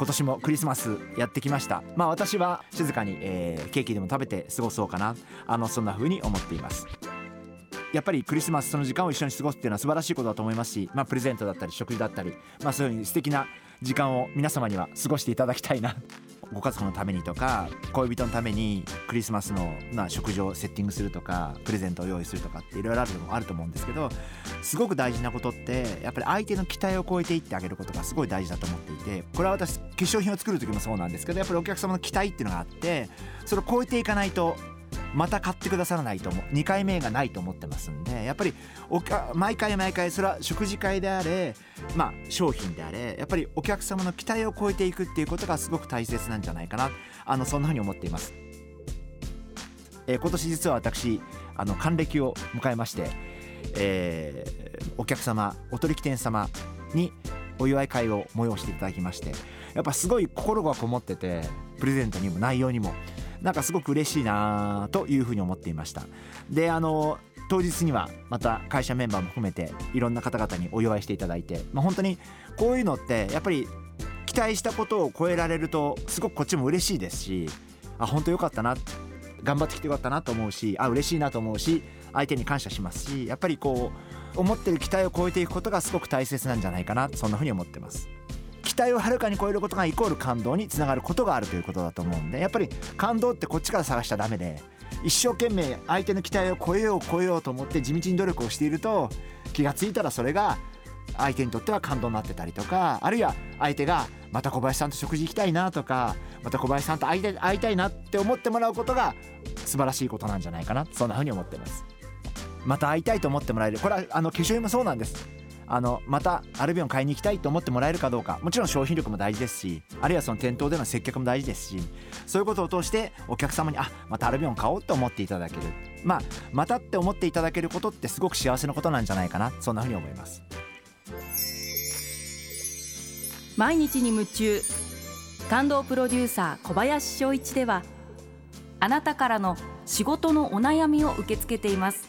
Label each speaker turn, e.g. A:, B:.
A: 今年もクリスマスやってきました。まあ私は静かに、えー、ケーキでも食べて過ごそうかな。あのそんな風に思っています。やっぱりクリスマスその時間を一緒に過ごすっていうのは素晴らしいことだと思いますし、まあ、プレゼントだったり食事だったり、まあ、そういうふうに素敵な時間を皆様には過ごしていただきたいな。ご家族のためにとか恋人のためにクリスマスのまあ食事をセッティングするとかプレゼントを用意するとかっていろいろあるのもあると思うんですけどすごく大事なことってやっぱり相手の期待を超えていってあげることがすごい大事だと思っていてこれは私化粧品を作る時もそうなんですけどやっぱりお客様の期待っていうのがあってそれを超えていかないとまた買ってくださらないと思う2回目がないと思ってますんでやっぱり毎回毎回それは食事会であれまあ商品であれやっぱりお客様の期待を超えていくっていうことがすごく大切なんじゃないかなあのそんなふうに思っています。えー、今年実は私あの還暦を迎えまして、えー、お客様お取引店様にお祝い会を催していただきましてやっぱすごい心がこもっててプレゼントにも内容にもなんかすごく嬉しいなというふうに思っていましたであの当日にはまた会社メンバーも含めていろんな方々にお祝いしていただいて、まあ、本当にこういうのってやっぱり期待したことを超えられるとすごくこっちも嬉しいですしあ本当よかったな頑張ってきてよかったなと思うしあ嬉しいなと思うし相手に感謝しますしやっぱりこう思ってる期待を超えていくことがすごく大切なんじゃないかなそんなふうに思ってます。期待をはるかに超えることがイコール感動につながることがあるということだと思うんでやっぱり感動ってこっちから探しちゃダメで一生懸命相手の期待を超えよう超えようと思って地道に努力をしていると気が付いたらそれが相手にとっては感動になってたりとかあるいは相手がまた小林さんと食事行きたいなとかまた小林さんと会いたい会いたいなって思ってもらうことが素晴らしいことなんじゃないかな。そんなふうに思ってます。また会いたいと思ってもらえる。これはあの化粧品もそうなんです。あのまたアルビオン買いに行きたいと思ってもらえるかどうか。もちろん商品力も大事ですしあるいはその店頭での接客も大事ですしそういうことを通してお客様にあまたアルビオン買おうと思っていただける。まあまたって思っていただけることってすごく幸せなことなんじゃないかな。そんなふうに思います。
B: 毎日に夢中。感動プロデューサー小林翔一ではあなたからの仕事のお悩みを受け付けています。